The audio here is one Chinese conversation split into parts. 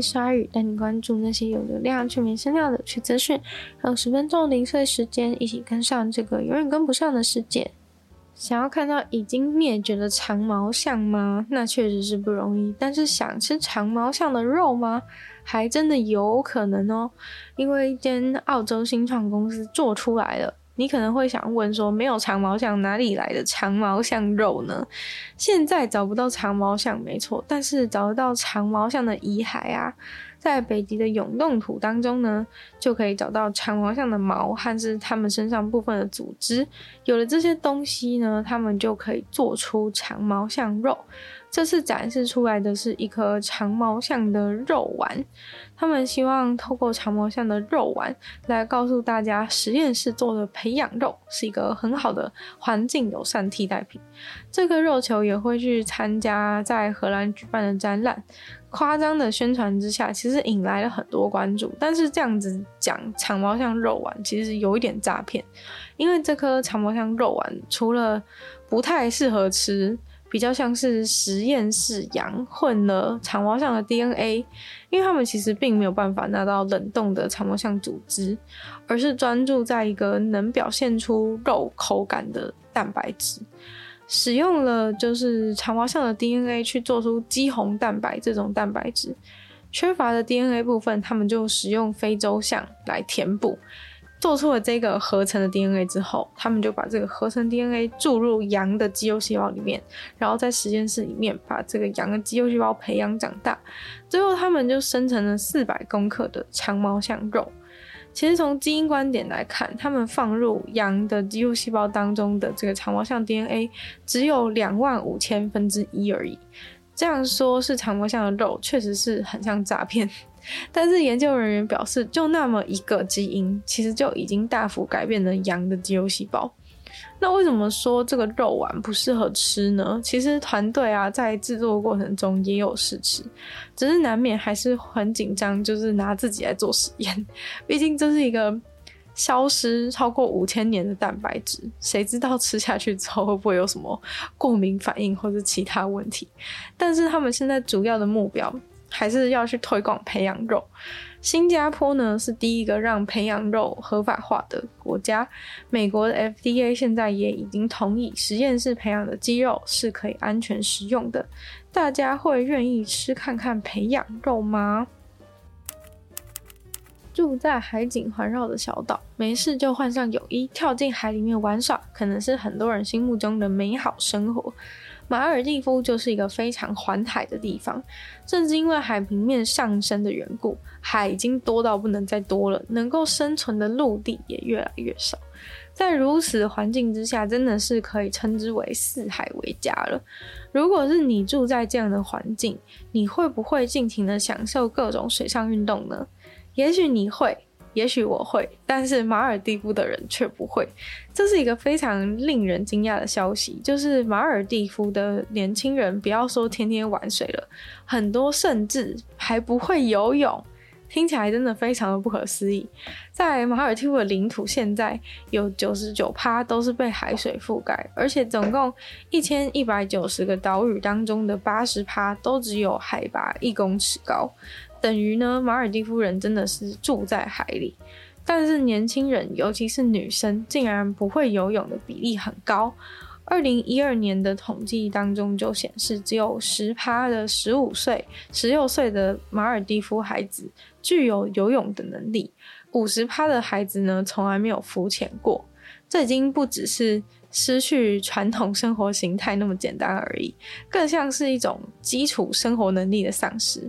鲨语，带你关注那些有流量却没声量的趣资讯，用十分钟零碎时间一起跟上这个永远跟不上的世界。想要看到已经灭绝的长毛象吗？那确实是不容易。但是想吃长毛象的肉吗？还真的有可能哦，因为一间澳洲新创公司做出来了。你可能会想问说，没有长毛象，哪里来的长毛象肉呢？现在找不到长毛象，没错，但是找得到长毛象的遗骸啊。在北极的永冻土当中呢，就可以找到长毛象的毛和是它们身上部分的组织。有了这些东西呢，它们就可以做出长毛象肉。这次展示出来的是一颗长毛象的肉丸。他们希望透过长毛象的肉丸来告诉大家，实验室做的培养肉是一个很好的环境友善替代品。这颗肉球也会去参加在荷兰举办的展览。夸张的宣传之下，其实引来了很多关注。但是这样子讲长毛象肉丸，其实有一点诈骗，因为这颗长毛象肉丸除了不太适合吃。比较像是实验室羊混了长毛象的 DNA，因为他们其实并没有办法拿到冷冻的长毛象组织，而是专注在一个能表现出肉口感的蛋白质，使用了就是长毛象的 DNA 去做出肌红蛋白这种蛋白质，缺乏的 DNA 部分，他们就使用非洲象来填补。做出了这个合成的 DNA 之后，他们就把这个合成 DNA 注入羊的肌肉细胞里面，然后在实验室里面把这个羊的肌肉细胞培养长大，最后他们就生成了四百公克的长毛象肉。其实从基因观点来看，他们放入羊的肌肉细胞当中的这个长毛象 DNA 只有两万五千分之一而已。这样说是长毛象的肉，确实是很像诈骗。但是研究人员表示，就那么一个基因，其实就已经大幅改变了羊的肌肉细胞。那为什么说这个肉丸不适合吃呢？其实团队啊，在制作过程中也有试吃，只是难免还是很紧张，就是拿自己来做实验。毕竟这是一个消失超过五千年的蛋白质，谁知道吃下去之后会不会有什么过敏反应或者其他问题？但是他们现在主要的目标。还是要去推广培养肉。新加坡呢，是第一个让培养肉合法化的国家。美国的 FDA 现在也已经同意实验室培养的鸡肉是可以安全食用的。大家会愿意吃看看培养肉吗？住在海景环绕的小岛，没事就换上泳衣跳进海里面玩耍，可能是很多人心目中的美好生活。马尔地夫就是一个非常环海的地方，正是因为海平面上升的缘故，海已经多到不能再多了，能够生存的陆地也越来越少。在如此环境之下，真的是可以称之为四海为家了。如果是你住在这样的环境，你会不会尽情的享受各种水上运动呢？也许你会。也许我会，但是马尔地夫的人却不会。这是一个非常令人惊讶的消息，就是马尔地夫的年轻人，不要说天天玩水了，很多甚至还不会游泳。听起来真的非常的不可思议。在马尔地夫的领土，现在有九十九趴都是被海水覆盖，而且总共一千一百九十个岛屿当中的八十趴都只有海拔一公尺高。等于呢，马尔地夫人真的是住在海里，但是年轻人，尤其是女生，竟然不会游泳的比例很高。二零一二年的统计当中就显示，只有十趴的十五岁、十六岁的马尔地夫孩子具有游泳的能力，五十趴的孩子呢，从来没有浮潜过。这已经不只是失去传统生活形态那么简单而已，更像是一种基础生活能力的丧失。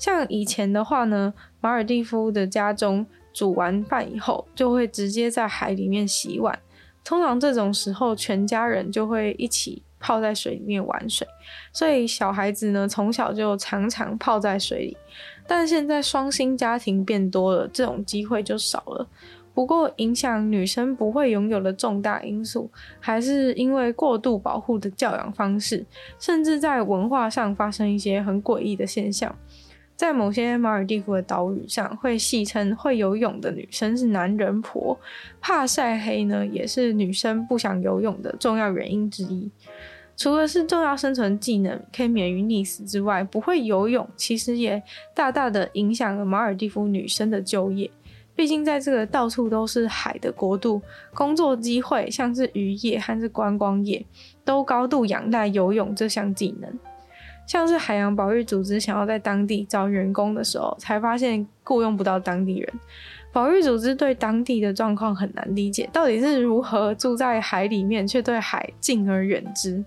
像以前的话呢，马尔地夫的家中煮完饭以后，就会直接在海里面洗碗。通常这种时候，全家人就会一起泡在水里面玩水，所以小孩子呢从小就常常泡在水里。但现在双薪家庭变多了，这种机会就少了。不过，影响女生不会拥有的重大因素，还是因为过度保护的教养方式，甚至在文化上发生一些很诡异的现象。在某些马尔地夫的岛屿上，会戏称会游泳的女生是男人婆，怕晒黑呢，也是女生不想游泳的重要原因之一。除了是重要生存技能，可以免于溺死之外，不会游泳其实也大大的影响了马尔地夫女生的就业。毕竟，在这个到处都是海的国度，工作机会像是渔业还是观光业，都高度仰赖游泳这项技能。像是海洋保育组织想要在当地招员工的时候，才发现雇佣不到当地人。保育组织对当地的状况很难理解，到底是如何住在海里面却对海敬而远之？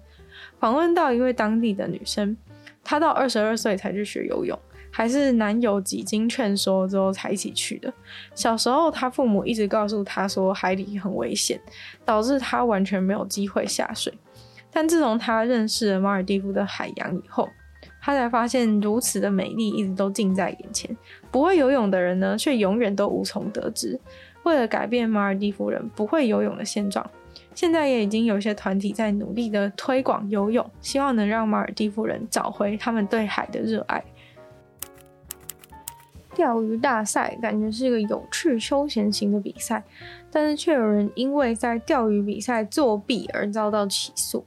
访问到一位当地的女生，她到二十二岁才去学游泳。还是男友几经劝说之后才一起去的。小时候，他父母一直告诉他说海里很危险，导致他完全没有机会下水。但自从他认识了马尔地夫的海洋以后，他才发现如此的美丽一直都近在眼前。不会游泳的人呢，却永远都无从得知。为了改变马尔地夫人不会游泳的现状，现在也已经有一些团体在努力的推广游泳，希望能让马尔地夫人找回他们对海的热爱。钓鱼大赛感觉是一个有趣休闲型的比赛，但是却有人因为在钓鱼比赛作弊而遭到起诉。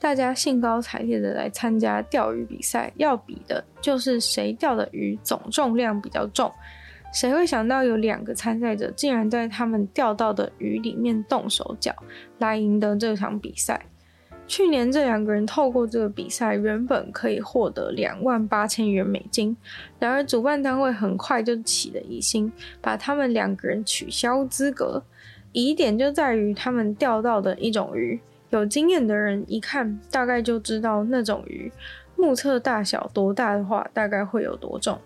大家兴高采烈的来参加钓鱼比赛，要比的就是谁钓的鱼总重量比较重。谁会想到有两个参赛者竟然在他们钓到的鱼里面动手脚，来赢得这场比赛？去年这两个人透过这个比赛，原本可以获得两万八千元美金，然而主办单位很快就起了疑心，把他们两个人取消资格。疑点就在于他们钓到的一种鱼，有经验的人一看大概就知道那种鱼目测大小多大的话，大概会有多重。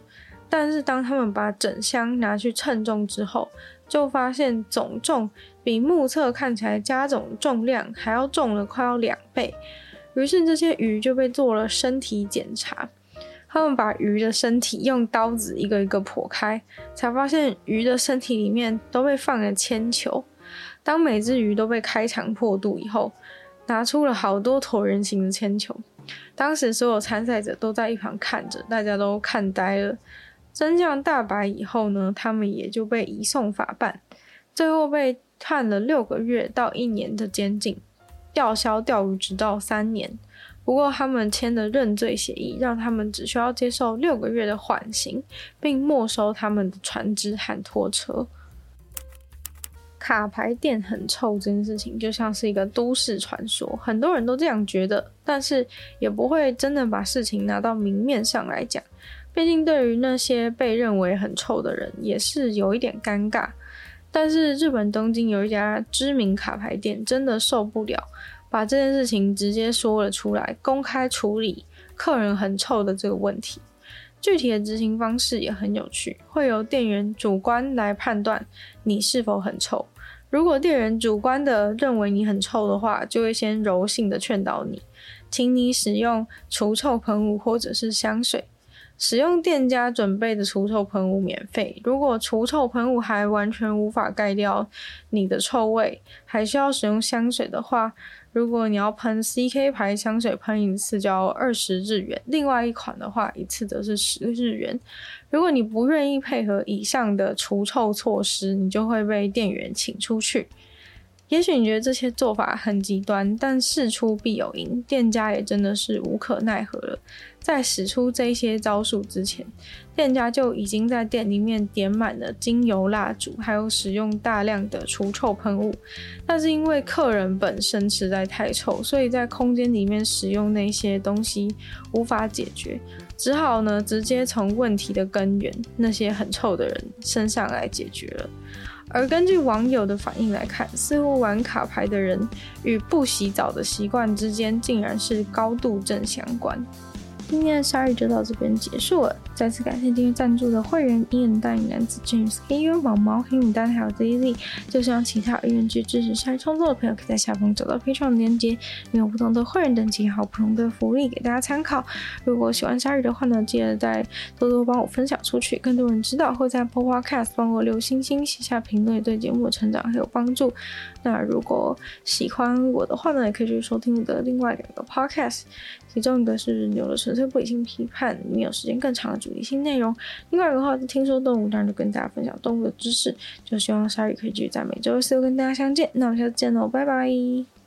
但是当他们把整箱拿去称重之后，就发现总重比目测看起来加总重量还要重了快要两倍，于是这些鱼就被做了身体检查。他们把鱼的身体用刀子一个一个剖开，才发现鱼的身体里面都被放了铅球。当每只鱼都被开肠破肚以后，拿出了好多椭圆形的铅球。当时所有参赛者都在一旁看着，大家都看呆了。真相大白以后呢，他们也就被移送法办，最后被判了六个月到一年的监禁，吊销钓鱼执照三年。不过他们签的认罪协议，让他们只需要接受六个月的缓刑，并没收他们的船只和拖车。卡牌店很臭这件事情，就像是一个都市传说，很多人都这样觉得，但是也不会真的把事情拿到明面上来讲。毕竟，对于那些被认为很臭的人，也是有一点尴尬。但是，日本东京有一家知名卡牌店真的受不了，把这件事情直接说了出来，公开处理客人很臭的这个问题。具体的执行方式也很有趣，会由店员主观来判断你是否很臭。如果店员主观的认为你很臭的话，就会先柔性的劝导你，请你使用除臭喷雾或者是香水。使用店家准备的除臭喷雾免费。如果除臭喷雾还完全无法盖掉你的臭味，还需要使用香水的话，如果你要喷 CK 牌香水，喷一次就要二十日元。另外一款的话，一次则是十日元。如果你不愿意配合以上的除臭措施，你就会被店员请出去。也许你觉得这些做法很极端，但事出必有因，店家也真的是无可奈何了。在使出这些招数之前，店家就已经在店里面点满了精油蜡烛，还有使用大量的除臭喷雾。但是因为客人本身实在太臭，所以在空间里面使用那些东西无法解决，只好呢直接从问题的根源——那些很臭的人身上来解决了。而根据网友的反应来看，似乎玩卡牌的人与不洗澡的习惯之间竟然是高度正相关。今天的鲨鱼就到这边结束了。再次感谢今天赞助的会员：伊恩、大影男子、James、KU、毛毛、黑牡丹还有 ZZ。就像其他愿去支持鲨鱼创作的朋友，可以在下方找到配创的链接，里面有不同的会员等级，还有不同的福利给大家参考。如果喜欢鲨鱼的话呢，记得再多多帮我分享出去，更多人知道，或在 Podcast 帮我留星星、写下评论，对节目的成长很有帮助。那如果喜欢我的话呢，也可以去收听我的另外两个 Podcast。其中一个是《牛的纯粹不理性批判》，里面有时间更长的主理性内容；另外一个的话是听说动物，当然就跟大家分享动物的知识。就希望鲨鱼可以继续在每周四跟大家相见。那我们下次见喽，拜拜。